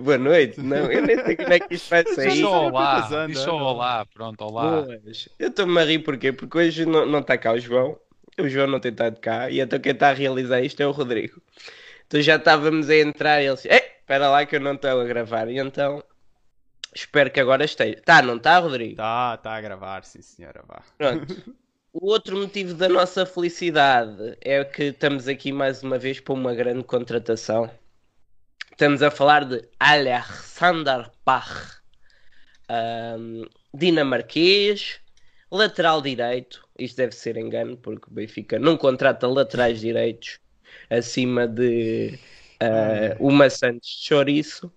Boa noite. Não, eu nem sei como é que isto vai sair. Não, olá, não. olá, pronto, olá. Eu estou-me a rir porquê? Porque hoje não não está cá o João. O João não tem estado cá. E então quem está a realizar isto é o Rodrigo. Então já estávamos a entrar e ele disse: Ei, espera lá que eu não estou a gravar. E então espero que agora esteja. Tá, não está, Rodrigo? Tá, tá a gravar, sim senhora, vá. Pronto. O outro motivo da nossa felicidade é que estamos aqui mais uma vez para uma grande contratação. Estamos a falar de Alexander Pach, ahm, dinamarquês, lateral direito. Isto deve ser engano, porque o Benfica não contrata laterais direitos acima de ah, uma Santos Chouriço.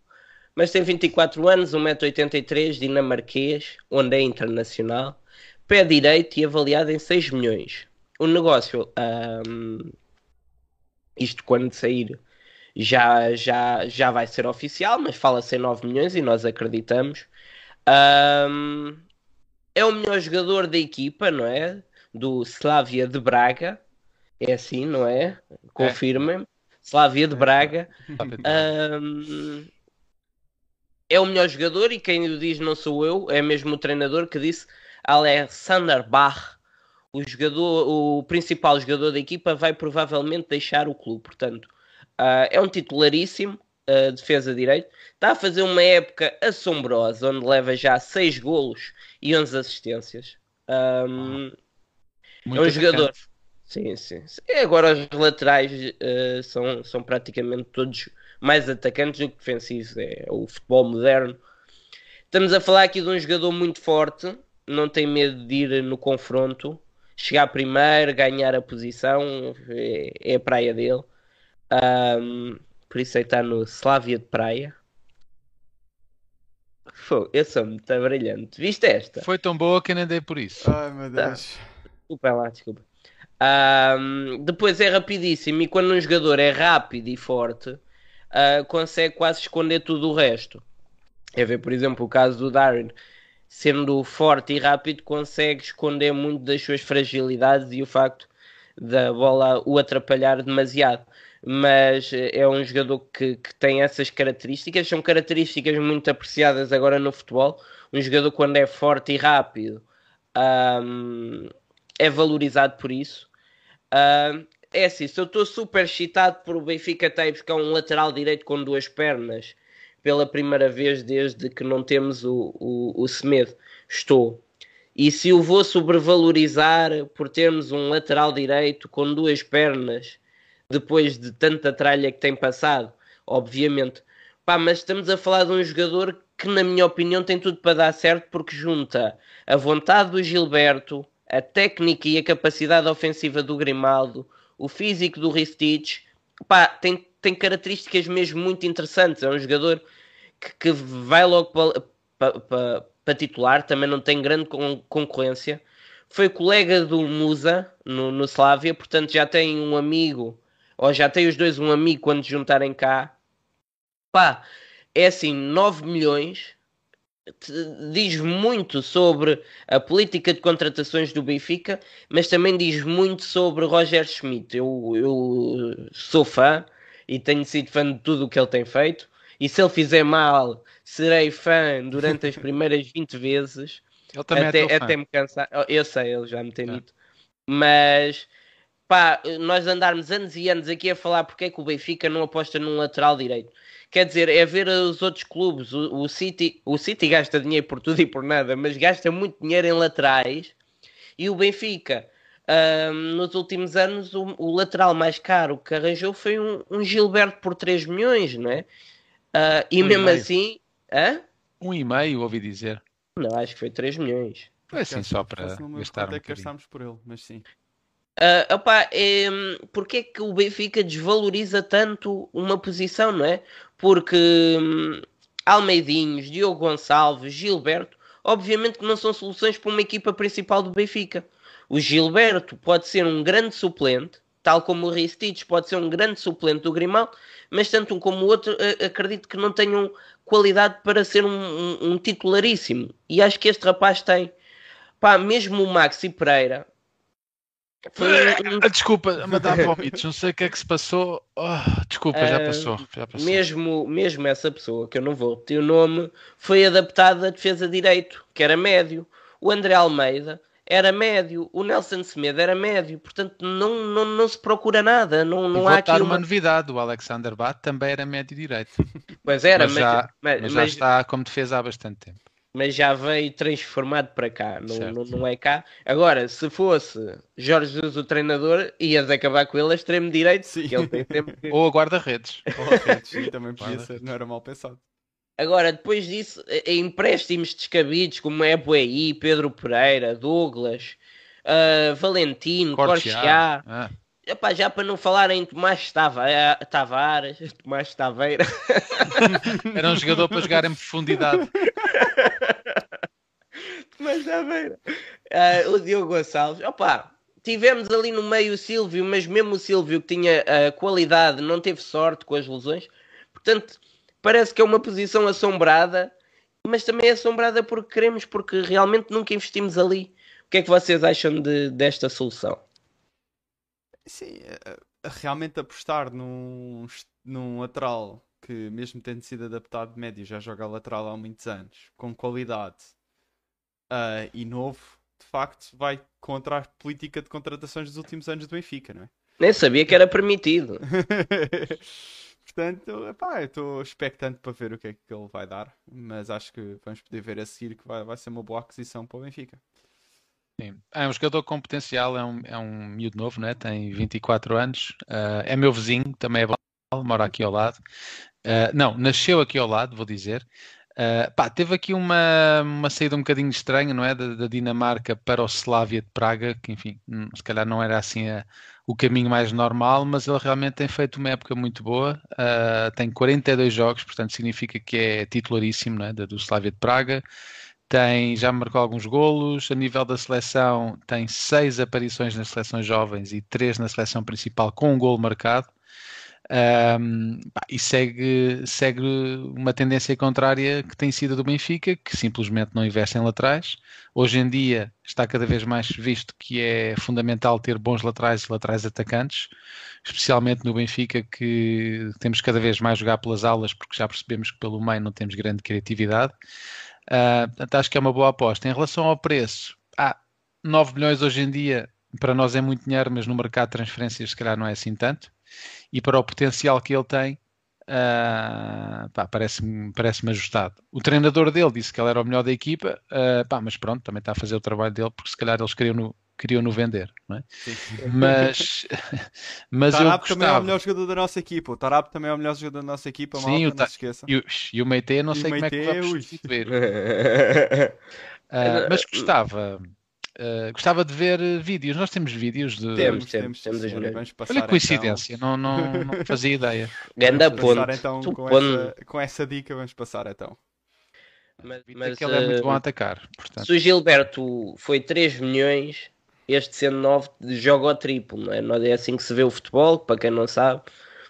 Mas tem 24 anos, 1,83m, dinamarquês, onde é internacional pé direito e avaliado em 6 milhões. O negócio, ahm, isto quando sair, já, já, já vai ser oficial, mas fala-se em 9 milhões e nós acreditamos. Ahm, é o melhor jogador da equipa, não é? Do Slavia de Braga. É assim, não é? Confirmem. Slavia de Braga. Ahm, é o melhor jogador e quem o diz não sou eu, é mesmo o treinador que disse Alexander Bach, o jogador, o principal jogador da equipa, vai provavelmente deixar o clube. Portanto, ah, é um titularíssimo, ah, defesa direito. Está a fazer uma época assombrosa, onde leva já 6 golos e 11 assistências. Ahm, é Muito um jogador. Sim, sim. sim. E agora os laterais eh, são, são praticamente todos mais atacantes do que defensivos. É o futebol moderno. Estamos a falar aqui de um jogador muito forte, não tem medo de ir no confronto, chegar primeiro, ganhar a posição, é, é a praia dele. Ahm, por isso aí está no Slavia de Praia. Fogo, eu sou muito brilhante. Viste esta? Foi tão boa que eu nem dei por isso. Ai meu Deus. Desculpa lá, desculpa. Ahm, depois é rapidíssimo e quando um jogador é rápido e forte, ah, consegue quase esconder tudo o resto. É ver, por exemplo, o caso do Darwin, sendo forte e rápido, consegue esconder muito das suas fragilidades e o facto da bola o atrapalhar demasiado. Mas eh, é um jogador que, que tem essas características, são características muito apreciadas agora no futebol. Um jogador, quando é forte e rápido, ahm, é valorizado por isso. Ah, é assim, se eu estou super excitado por o Benfica a buscar um lateral direito com duas pernas pela primeira vez desde que não temos o, o, o Semedo, estou. E se o vou sobrevalorizar por termos um lateral direito com duas pernas depois de tanta tralha que tem passado, obviamente. Pá, mas estamos a falar de um jogador que, na minha opinião, tem tudo para dar certo porque junta a vontade do Gilberto, a técnica e a capacidade ofensiva do Grimaldo, o físico do Ristich, pá, tem, tem características mesmo muito interessantes. É um jogador que, que vai logo para pa, pa titular, também não tem grande con concorrência. Foi colega do Musa no, no Slavia, portanto já tem um amigo, ou já tem os dois um amigo quando juntarem cá. Pá, é assim, 9 milhões diz muito sobre a política de contratações do Benfica, mas também diz muito sobre Roger Schmidt. Eu, eu sou fã e tenho sido fã de tudo o que ele tem feito. E se ele fizer mal, serei fã durante as primeiras 20 vezes. Ele também até, é teu fã. até me cansar. Eu sei, ele já me tem dito. Mas pá, nós andarmos anos e anos aqui a falar porque é que o Benfica não aposta num lateral direito. Quer dizer, é ver os outros clubes. O, o City, o City gasta dinheiro por tudo e por nada, mas gasta muito dinheiro em laterais. E o Benfica, ahm, nos últimos anos, o, o lateral mais caro que arranjou foi um, um Gilberto por 3 milhões, não é? Ah, e Um e mesmo meio. assim, hã? Um e meio, ouvi dizer. Não, acho que foi 3 milhões. Foi assim só para gastar um é que bocadinho. gastámos por ele, mas sim. Ah, opá, é, porque é que o Benfica desvaloriza tanto uma posição, não é? Porque hum, Almeidinhos, Diogo Gonçalves, Gilberto, obviamente que não são soluções para uma equipa principal do Benfica. O Gilberto pode ser um grande suplente, tal como o Ristich pode ser um grande suplente do Grimaldo, mas tanto um como o outro a- acredito que não tenham qualidade para ser um, um- um titularíssimo. E acho que este rapaz tem. Pá, mesmo o Maxi Pereira, um- Desculpa, me dá vómitos, não sei o que é que se passou. Ah, desculpa, já Ah, passou. Já passou. mesmo, mesmo essa pessoa, que eu não vou repetir o nome, foi adaptado à defesa de direito, que era médio. O André Almeida era médio, o Nelson Semedo era médio, portanto não, não, não se procura nada, não, não há aqui uma... uma novidade: o Alexander Bat também era médio direito. Pois era, mas mas, já- mas, Mas já mas- está como defesa há bastante tempo. Mas já veio transformado para cá, não, não, não é cá. Agora, se fosse Jorge Jesus o treinador, ias acabar com ele a extremo direito, Sim. ele tem sempre Ou a guarda-redes. Correto, sim, também podia ser, não era mal pensado. Agora, depois disso, eh, empréstimos descabidos como é Buei, Pedro Pereira, Douglas, ah, Valentino, Corchá. Cortear. Ah, Epá, já para não falar em Tomás Tava- Tavares, Tomás Taveira, era um jogador para jogar em profundidade. Ah, o Diogo Gonçalves. Opa, tivemos ali no meio o Silvio, mas mesmo o Silvio que tinha ah, qualidade não teve sorte com as lesões. Portanto, parece que é uma posição assombrada, mas também é assombrada porque queremos, porque realmente nunca investimos ali. O que é que vocês acham de- desta solução? Sim, a- a- realmente apostar num, num lateral que, mesmo tendo sido adaptado de médio, já joga lateral há muitos anos, com qualidade ah, e novo, de facto, vai contra a política de contratações dos últimos anos do Benfica, não é? Nem sabia que era permitido. Portanto, epá, eu estou expectante para ver o que é que ele vai dar, mas acho que vamos poder ver a seguir que vai, vai ser uma boa aquisição para o Benfica. Sim. É um jogador com potencial, é um, é um miúdo novo, né? tem 24 anos, ah, é meu vizinho, também é bom, mora aqui ao lado. Ah, não, nasceu aqui ao lado, vou dizer. Ah, pá, teve aqui uma, uma saída um bocadinho estranha, não é? Da, da Dinamarca para o Slavia de Praga, que enfim, hum, se calhar não era assim a- o caminho mais normal, mas ele realmente tem feito uma época muito boa. Ah, tem 42 jogos, portanto significa que é titularíssimo não é? Da- do Slavia de Praga tem, já marcou alguns golos, a nível da seleção tem seis aparições nas seleções jovens e três na seleção principal com um golo marcado. Ahm, pá, e segue, segue uma tendência contrária que tem sido do Benfica, que simplesmente não investe em laterais. Hoje em dia está cada vez mais visto que é fundamental ter bons laterais e laterais atacantes, especialmente no Benfica, que temos cada vez mais jogar pelas alas, porque já percebemos que pelo meio não temos grande criatividade. Uh, portanto, acho que é uma boa aposta. Em relação ao preço, ah, 9 milhões hoje em dia para nós é muito dinheiro, mas no mercado de transferências se calhar não é assim tanto. E para o potencial que ele tem, uh, pá, parece-me parece ajustado. O treinador dele disse que ele era o melhor da equipa, uh, pá, mas pronto, também está a fazer o trabalho dele, porque se calhar eles queriam no, queriam no vender, não é? Sim. Mas, mas eu Tarap também é o gostava. melhor jogador da nossa equipa. O Tarap também é o melhor jogador da nossa equipa, Sim, malta, o não Ta- se esqueçam. E o, e o Meite, não E o sei como é que vamos ui. substituir. Ah, mas gostava, ah, gostava de ver eh, vídeos. Nós temos vídeos de. Temos, temos, temos passar Olha que coincidência, não, não, não fazia ideia. Ganda Então, passar então com ponto. essa, com essa dica, vamos passar então. Mas, mas, ele é muito eh, bom a atacar. Portanto, se o Gilberto foi 3 milhões, este sendo 9 joga o triplo, não é? Não É assim que se vê o futebol, para quem não sabe.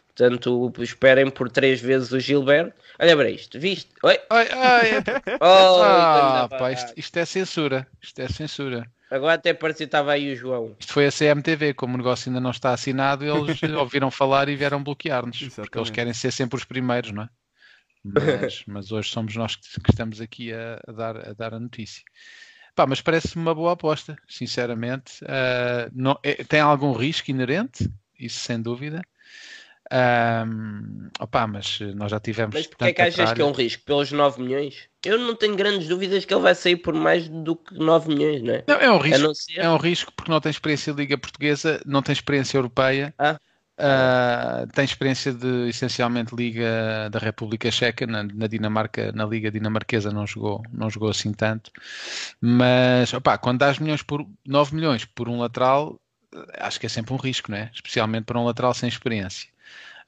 Portanto, esperem por 3 vezes o Gilberto. Olha para isto, viste? Oi? Ai, ai, Oh, ah, pá, isto, isto é censura. Isto é censura. Agora até parecia que estava aí o João. Isto foi a CMTV, como o negócio ainda não está assinado, eles ouviram falar e vieram bloquear-nos. Porque eles querem ser sempre os primeiros, não é? Mas, mas hoje somos nós que, que estamos aqui a, a dar, a dar a notícia. Pá, mas parece-me uma boa aposta, sinceramente. Ah, não, é- tem algum risco inerente, isso sem dúvida. Ahm, opá, mas nós já tivemos. Mas porque é que achas que é um risco? Pelos 9 milhões? Eu não tenho grandes dúvidas que ele vai sair por mais do que 9 milhões, não é? Não, é um risco. ser. É um risco porque não tem experiência de Liga Portuguesa, não tem experiência europeia, Ah. ah, tem experiência de essencialmente Liga da República Checa, na, na Dinamarca, na Liga Dinamarquesa não jogou, não jogou assim tanto. Mas opá, quando dás milhões por 9 milhões por um lateral, eh, acho que é sempre um risco, não é? Especialmente para um lateral sem experiência.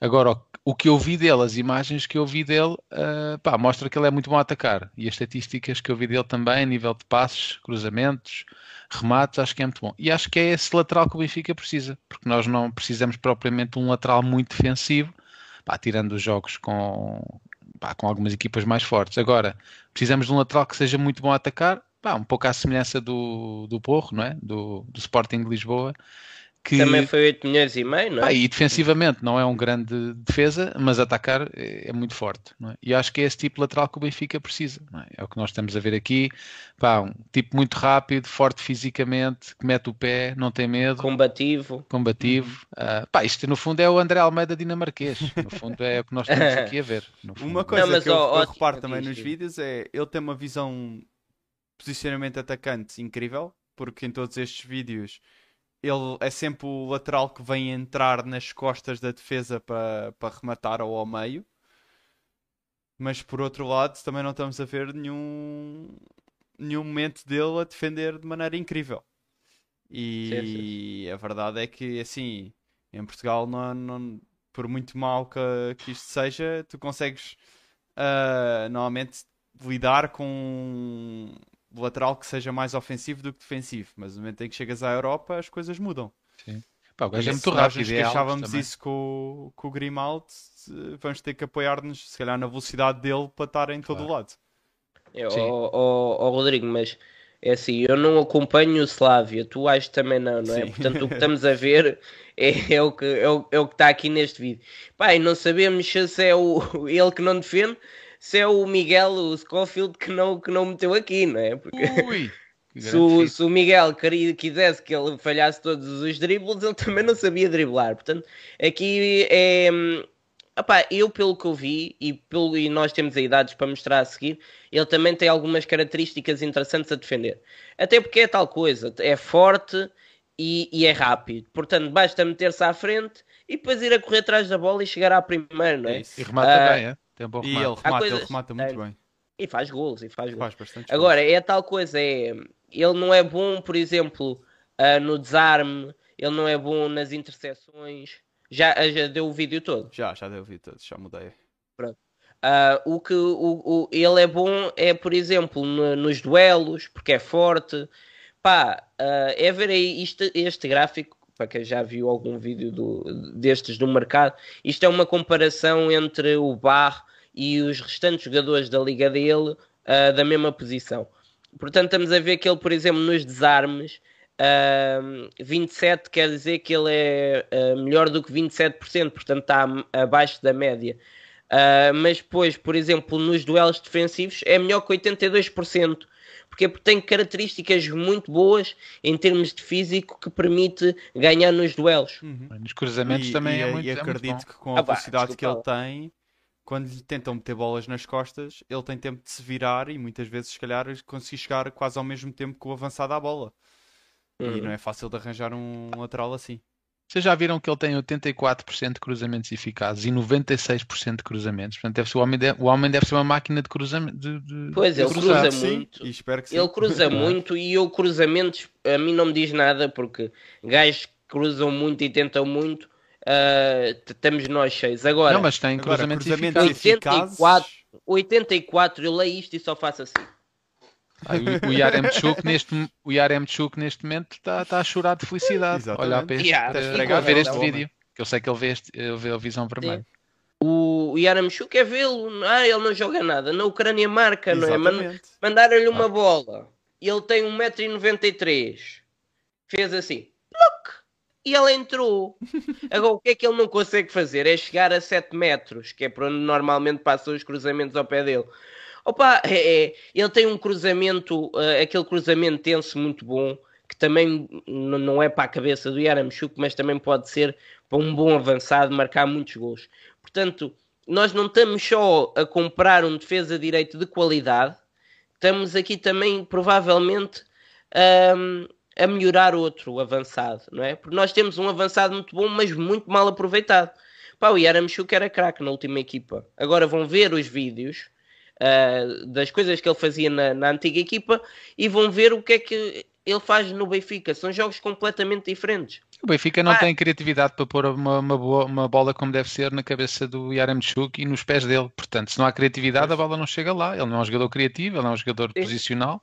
Agora, o, que eu vi dele, as imagens que eu vi dele, ah, pá, mostra que ele é muito bom a atacar. E as estatísticas que eu vi dele também, nível de passos, cruzamentos, remates, acho que é muito bom. E acho que é esse lateral que o Benfica precisa, porque nós não precisamos propriamente de um lateral muito defensivo, pá, tirando os jogos com, pá, com algumas equipas mais fortes. Agora, precisamos de um lateral que seja muito bom a atacar, pá, um pouco à semelhança do, do Porro, não é? do, do Sporting de Lisboa, que Também foi 8 milhões e meio, não é? Pá, e defensivamente não é um grande defesa, mas atacar é, é muito forte. Não é? E acho que é esse tipo de lateral que o Benfica precisa. não É? É o que nós estamos a ver aqui. Pá, um tipo muito rápido, forte fisicamente, que mete o pé, não tem medo, Combativo. combativo. Ah, pá, isto no fundo é o André Almeida dinamarquês. No fundo é o que nós estamos aqui a ver. no fundo. Uma coisa mas, que eu, ó, eu reparo também nos vídeos é ele tem uma visão posicionamento atacante incrível, porque em todos estes vídeos ele é sempre o lateral que vem entrar nas costas da defesa para para rematar ou ao meio. Mas por outro lado, também não estamos a ver nenhum, nenhum momento dele a defender de maneira incrível. E a verdade é que, assim, em Portugal, não, não- por muito mal que, que isto seja, tu consegues ah, normalmente lidar com lateral que seja mais ofensivo do que defensivo. Mas no momento em que chegas à Europa, as coisas mudam. Pá, o gajo é muito nós rápido. queixávamos também. isso com, o- com o Grimaldi, eh, vamos ter que apoiar-nos, se calhar, na velocidade dele para estar em todo o Claro. lado. É, Sim. ó, ó, ó, Rodrigo, mas é assim, eu não acompanho o Slavia, tu acho também não, não é? Sim. Portanto, o que estamos a ver é, é o que é o, é o que está aqui neste vídeo. Pá, e não sabemos se é o, ele que não defende, se é o Miguel, o Scofield que não, que não meteu aqui, não é? Porque Ui! se o, se o Miguel queria, quisesse que ele falhasse todos os dribles, ele também não sabia driblar. Portanto, aqui é. opá, eu, pelo que eu vi, e, pelo, e nós temos aí dados para mostrar a seguir, ele também tem algumas características interessantes a defender. Até porque é tal coisa, é forte e, e é rápido. Portanto, basta meter-se à frente e depois ir a correr atrás da bola e chegar à primeira, não é? É isso. E remata Ah, bem, é? Tem um bom E remate. ele remata, coisas- ele remata muito é. bem. E faz gols, e faz gols. Faz bastante Agora, é tal coisa, é, ele não é bom, por exemplo, ah, no desarme, ele não é bom nas interseções. Já, já deu o vídeo todo. Já, já deu ouvir todos, já mudei. Ah, o que o, o- ele é bom é, por exemplo, no- nos duelos, porque é forte. Pá, ah, é ver aí isto, este gráfico, para quem já viu algum vídeo do- destes do mercado, isto é uma comparação entre o Bar e os restantes jogadores da liga dele ah, da mesma posição. Portanto, estamos a ver que ele, por exemplo, nos desarmes, ah, 27 quer dizer que ele é ah, melhor do que 27%, portanto está abaixo da média. Uh, mas depois, por exemplo, nos duelos defensivos é melhor que 82%. Porque tem características muito boas em termos de físico que permite ganhar nos duelos. Uhum. Nos cruzamentos E, também e- é muito, e é muito acredito bom. que com a Ah, pá, velocidade que ele tem, quando lhe tentam meter bolas nas costas, ele tem tempo de se virar e muitas vezes, se calhar, conseguir chegar quase ao mesmo tempo que o avançado à bola. E Uhum. não é fácil de arranjar um lateral assim. Vocês já viram que ele tem 84% de cruzamentos eficazes e 96% de cruzamentos. Portanto, deve ser, o, homem deve, o homem deve ser uma máquina de cruzamento. De, de- Pois, de ele cruzar. cruza sim, muito. E espero que sim. Ele cruza muito e eu cruzamentos a mim não me diz nada porque gajos que cruzam muito e tentam muito uh, t- estamos nós cheios. Agora, Não, mas tem Agora, cruzamentos, cruzamentos eficazes. 84. eficazes. 84, eu leio isto e só faço assim. O, o Yaremchuk neste, o Yaremchuk neste momento está está a chorar de felicidade. Exatamente. Olhar para este, Yeah, para- esfregar para ver a este vídeo. Que eu sei que ele vê, este, ele vê a visão vermelha. O, o Yaramchuk é vê-lo, ah, ele não joga nada. Na Ucrânia marca, não é? Man- Exatamente. Mandaram-lhe uma Ah. bola. Ele tem 1,93m. Fez assim. Pluc! E ela entrou. Agora, o que é que ele não consegue fazer? É chegar a 7 metros, que é por onde normalmente passam os cruzamentos ao pé dele. Opa, é, é, ele tem um cruzamento, eh, aquele cruzamento tenso muito bom, que também não é para a cabeça do Yaramchuk, mas também pode ser para um bom avançado marcar muitos gols. Portanto, nós não estamos só a comprar um defesa direito de qualidade, estamos aqui também provavelmente ahm, a melhorar outro avançado, não é? Porque nós temos um avançado muito bom, mas muito mal aproveitado. Pá, o Yaramchuk era craque na última equipa. Agora vão ver os vídeos ah, das coisas que ele fazia na, na antiga equipa e vão ver o que é que ele faz no Benfica. São jogos completamente diferentes. O Benfica não Ah. tem criatividade para pôr uma, uma, boa- uma bola como deve ser na cabeça do Yaremchuk e nos pés dele. Portanto, se não há criatividade, a bola não chega lá. Ele não é um jogador criativo, ele não é um jogador Sim. posicional.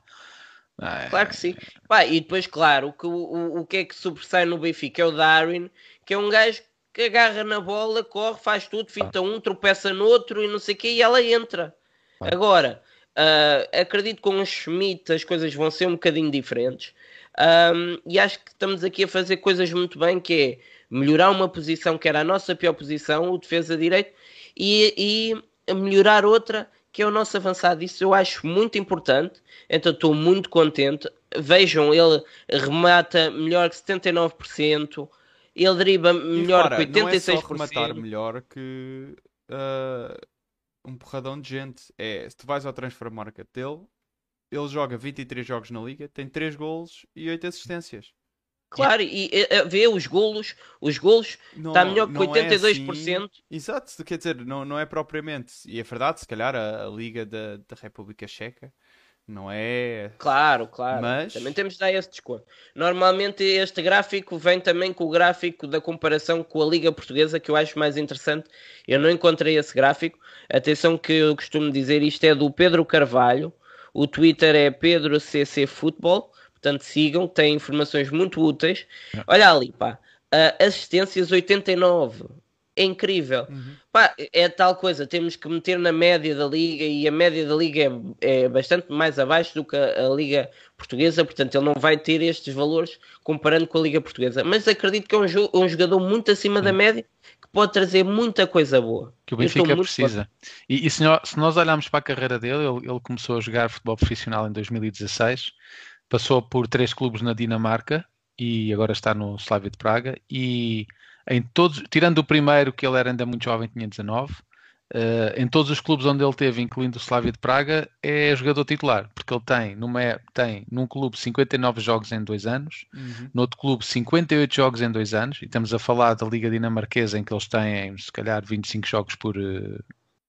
Ah, Claro que sim. Pá, e depois, claro, o que, o, o que é que sobressai no Benfica é o Darwin, que é um gajo que agarra na bola, corre, faz tudo, finta um, tropeça no outro e não sei o quê, e ela entra. Agora, ah, acredito que com o Schmidt as coisas vão ser um bocadinho diferentes. Um, e acho que estamos aqui a fazer coisas muito bem, que é melhorar uma posição que era a nossa pior posição, o defesa direito, e, e melhorar outra que é o nosso avançado. Isso eu acho muito importante, então estou muito contente. Vejam, ele remata melhor que 79%, ele dribla melhor repara, que 86%. Não é só rematar melhor que uh, um porradão de gente. É, se tu vais ao transfer market dele, ele joga 23 jogos na liga, tem 3 golos e 8 assistências. Claro, e, e vê os golos, os golos está melhor que 82%. É assim... Exato, quer dizer, não, não é propriamente, e é verdade, se calhar a, a Liga da, da República Checa não é. Claro, claro. Mas... Também temos de dar esse desconto. Normalmente este gráfico vem também com o gráfico da comparação com a Liga Portuguesa, que eu acho mais interessante. Eu não encontrei esse gráfico. Atenção que eu costumo dizer, isto é do Pedro Carvalho. O Twitter é Pedro CC Futebol. Portanto, sigam, tem informações muito úteis. Olha ali, pá, uh, assistências 89. É incrível. Uhum. Pá, é tal coisa, temos que meter na média da liga e a média da liga é, é bastante mais abaixo do que a, liga portuguesa, portanto ele não vai ter estes valores comparando com a liga portuguesa. Mas acredito que é um, jo um jogador muito acima uhum. da média que pode trazer muita coisa boa. Que o Benfica precisa. E, e se, nós, se, nós, olharmos para a carreira dele, ele, ele começou a jogar futebol profissional em 2016 passou por três clubes na Dinamarca e agora está no Slavia de Praga e em todos, tirando o primeiro que ele era ainda muito jovem, tinha 19, uh, eh, em todos os clubes onde ele teve, incluindo o Slavia de Praga, é jogador titular, porque ele tem, numa, tem num clube 59 jogos em dois anos, uhum. no outro clube 58 jogos em dois anos, e estamos a falar da Liga Dinamarquesa em que eles têm se calhar 25 jogos por, uh,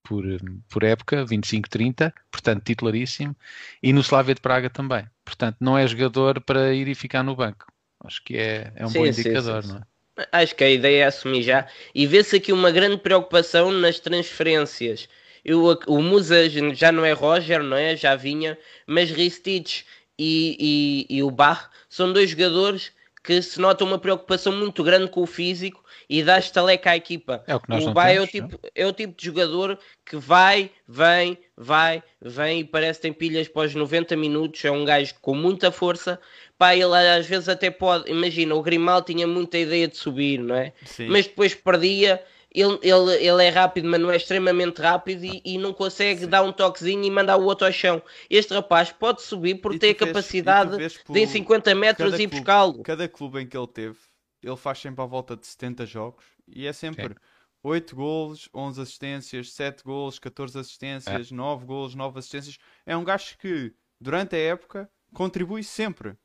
por, por época, 25, 30, portanto titularíssimo, e no Slavia de Praga também. Portanto, não é jogador para ir e ficar no banco. Acho que é, é um sim, bom indicador, sim, sim, não é? Acho que a ideia é assumir já. E vê-se aqui uma grande preocupação nas transferências. Eu, o Musa já não é Roger, não é? Já vinha, mas Ristich e, e, e o Bar são dois jogadores que se nota uma preocupação muito grande com o físico e dá estaleca à equipa. É o que nós o Bay é o, tipo, é o tipo de jogador que vai, vem, vai, vem e parece que tem pilhas pós 90 minutos. É um gajo com muita força. Pá, ele às vezes até pode. Imagina, o Grimal tinha muita ideia de subir, não é? Sim. Mas depois perdia. Ele, ele, ele é rápido, mas não é extremamente rápido e, e não consegue Sim. dar um toquezinho e mandar o outro ao chão. Este rapaz pode subir por ter a capacidade de em 50 metros ir buscá-lo. Cada clube em que ele teve ele faz sempre à volta de 70 jogos e é sempre Sim. 8 golos, 11 assistências, 7 golos, 14 assistências, é. 9 golos, 9 assistências. É um gajo que, durante a época, contribui sempre.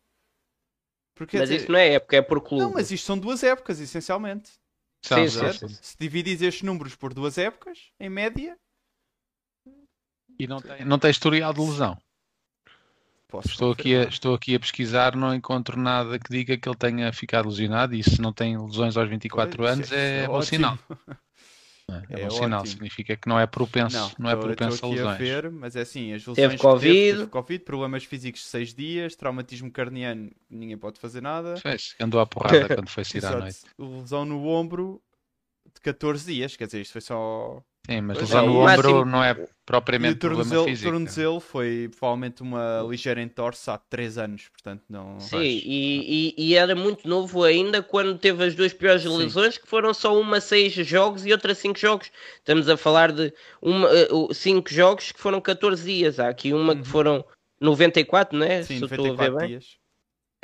Porque, mas dizer... isso não é época, é por clube. Não, mas isto são duas épocas, essencialmente. Sim, sim, sim, Se divides estes números por duas épocas, em média. E não tem, não tem historial de lesão. Posso estou, aqui a, estou aqui a pesquisar, não encontro nada que diga que ele tenha ficado lesionado e se não tem lesões aos 24 pois, anos é, é bom sinal. É, é, bom sinal, significa que não é propenso, não, não é propenso a lesões. A ver, mas é assim, as lesões teve COVID. Teve, COVID, problemas físicos de 6 dias, traumatismo carniano, ninguém pode fazer nada. Fez, andou à porrada quando foi sair à noite. Lesão no ombro de 14 dias, quer dizer, isto foi só Sim, mas lesão no ombro não é propriamente problema tornozelo, físico. O tornozelo foi provavelmente uma ligeira entorse há 3 anos, portanto não... Sim, e, e, e, era muito novo ainda quando teve as duas piores Sim. lesões, que foram só uma 6 jogos e outra 5 jogos. Estamos a falar de 5 uh, jogos que foram 14 dias. Há aqui uma uhum. que foram 94, né? Sim, Se 94 estou a ver bem. dias.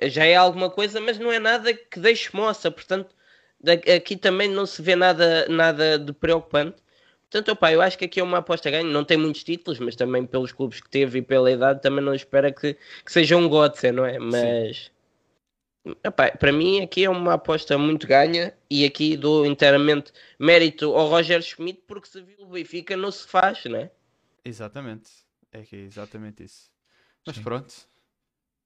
Já é alguma coisa, mas não é nada que deixe moça, portanto aqui também não se vê nada, nada de preocupante. Portanto, opa, eu acho que aqui é uma aposta ganho. Não tem muitos títulos, mas também pelos clubes que teve e pela idade, também não espera que, que seja um Gotze, não é? Mas opa, para mim aqui é uma aposta muito ganha e aqui dou inteiramente mérito ao Roger Schmidt porque se viu o Benfica não se faz, não é? Exatamente, é que é exatamente isso. Mas sim. pronto.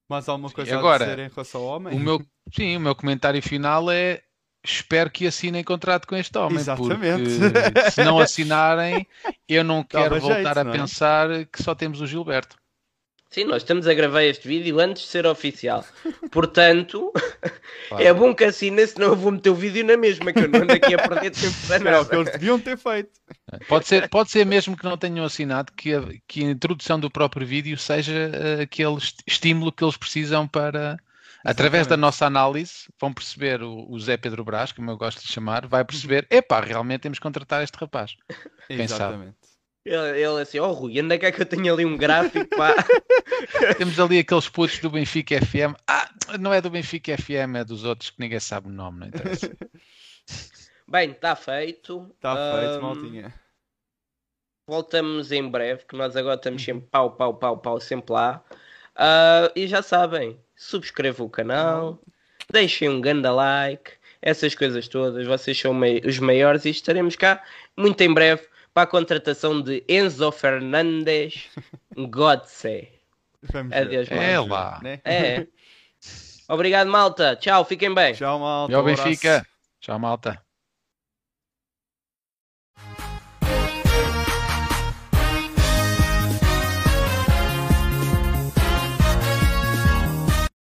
Mais alguma coisa Agora, a dizer em relação ao homem? O meu, sim, o meu comentário final é espero que assinem contrato com este homem. Exatamente. Porque se não assinarem, eu não quero voltar jeito, a não é? pensar que só temos o Gilberto. Sim, nós estamos a gravar este vídeo antes de ser oficial. Portanto, claro. é bom que assinem, senão eu vou meter o vídeo na mesma, que eu não ando aqui a perder tempo para nada. É o que eles deviam ter feito. Pode ser, pode ser mesmo que não tenham assinado que a, que a introdução do próprio vídeo seja uh, aquele estímulo que eles precisam para, Através da nossa análise, vão perceber o, o Zé Pedro Brás, como eu gosto de chamar, vai perceber, epá, realmente temos que contratar este rapaz. Exatamente. Ele, ele assim, oh Rui, onde é que é que eu tenho ali um gráfico? Pá? Temos ali aqueles putos do Benfica FM. Ah, não é do Benfica FM, é dos outros que ninguém sabe o nome, não interessa. Bem, está feito. Está Tá feito, maltinha. Voltamos em breve, que nós agora estamos sempre pau, pau, pau, pau, sempre lá. Ah, e já sabem, subscrevam o canal, deixem um ganda like, essas coisas todas. Vocês são os maiores e estaremos cá muito em breve para a contratação de Enzo Fernandes Godse. Vamos Adeus, ver, malta. É lá. né? É. Obrigado, malta. Tchau, fiquem bem. Tchau, malta. Abraço. Benfica. Tchau, malta.